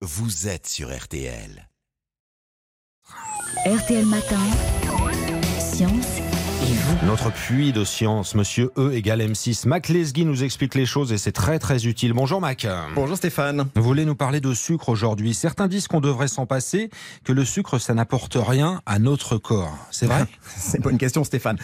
vous êtes sur RTL. RTL Matin, Science et vous. Notre puits de science, monsieur E égale M6. Mac Lesguy nous explique les choses et c'est très très utile. Bonjour Mac. Bonjour Stéphane. Vous voulez nous parler de sucre aujourd'hui. Certains disent qu'on devrait s'en passer, que le sucre ça n'apporte rien à notre corps. C'est vrai? C'est une bonne question Stéphane.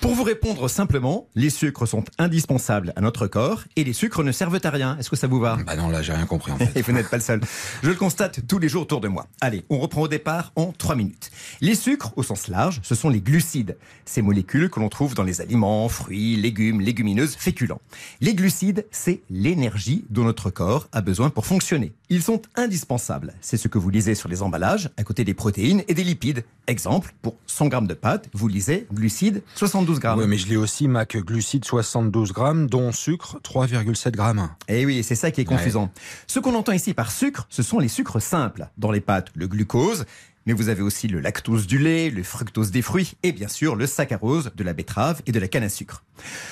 Pour vous répondre simplement, les sucres sont indispensables à notre corps et les sucres ne servent à rien. Est-ce que ça vous va? Bah non, là j'ai rien compris en fait. Et vous n'êtes pas le seul. Je le constate tous les jours autour de moi. Allez, on reprend au départ en 3 minutes. Les sucres, au sens large, ce sont les glucides. Ces molécules que l'on trouve dans les aliments, fruits, légumes, légumineuses, féculents. Les glucides, c'est l'énergie dont notre corps a besoin pour fonctionner. Ils sont indispensables. C'est ce que vous lisez sur les emballages, à côté des protéines et des lipides. Exemple, pour 100 grammes de pâtes, vous lisez glucides 72 grammes. Oui, mais je lis aussi Mac glucides 72 grammes, dont sucre 3,7 grammes. Eh oui, c'est ça qui est confusant. Ce qu'on entend ici par sucre, ce sont les sucres simples. Dans les pâtes, le glucose, mais vous avez aussi le lactose du lait, le fructose des fruits et bien sûr le saccharose de la betterave et de la canne à sucre.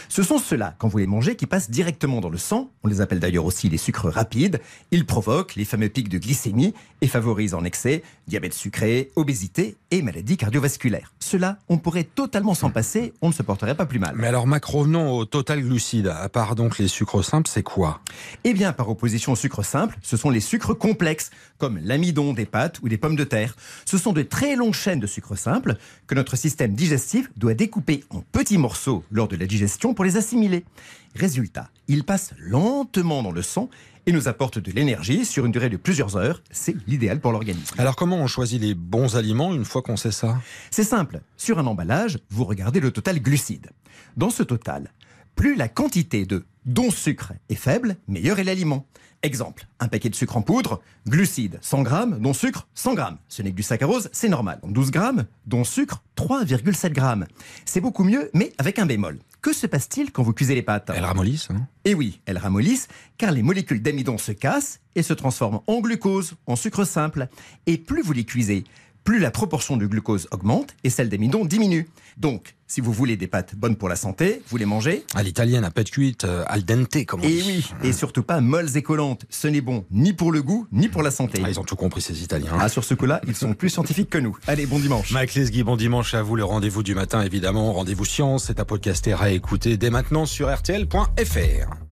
Ce sont ceux-là, quand vous les mangez, qui passent directement dans le sang. On les appelle d'ailleurs aussi les sucres rapides. Ils provoquent les fameux pics de glycémie et favorisent en excès diabète sucré, obésité et maladies cardiovasculaires. Cela, on pourrait totalement s'en passer, on ne se porterait pas plus mal. Mais alors Mac, revenons au total glucide. À part donc les sucres simples, c'est quoi? Eh bien, par opposition aux sucres simples, ce sont les sucres complexes, comme l'amidon des pâtes ou des pommes de terre. Ce sont de très longues chaînes de sucres simples que notre système digestif doit découper en petits morceaux lors de la digestion pour les assimiler. Résultat, ils passent lentement dans le sang et nous apportent de l'énergie sur une durée de plusieurs heures. C'est l'idéal pour l'organisme. Alors comment on choisit les bons aliments une fois qu'on sait ça? C'est simple. Sur un emballage, vous regardez le total glucide. Dans ce total, plus la quantité de dont sucre est faible, meilleur est l'aliment. Exemple, un paquet de sucre en poudre, glucides 100 grammes, dont sucre 100 grammes. Ce n'est que du saccharose, c'est normal. 12 grammes, dont sucre 3,7 grammes. C'est beaucoup mieux, mais avec un bémol. Que se passe-t-il quand vous cuisez les pâtes Elles ramollissent hein Eh oui, elles ramollissent car les molécules d'amidon se cassent et se transforment en glucose, en sucre simple. Et plus vous les cuisez, plus la proportion de glucose augmente et celle d'amidon diminue. Donc, si vous voulez des pâtes bonnes pour la santé, vous les mangez. À l'italienne, à pâte cuite, euh, al dente, comme on Et dit. oui, et surtout pas molles et collantes. Ce n'est bon ni pour le goût, ni pour la santé. Ah, ils ont tout compris ces Italiens. Ah, sur ce coup-là, ils sont plus scientifiques que nous. Allez, bon dimanche. Mac Lesguy, bon dimanche à vous. Le rendez-vous du matin, évidemment. Rendez-vous science, c'est à podcaster à écouter dès maintenant sur RTL.fr.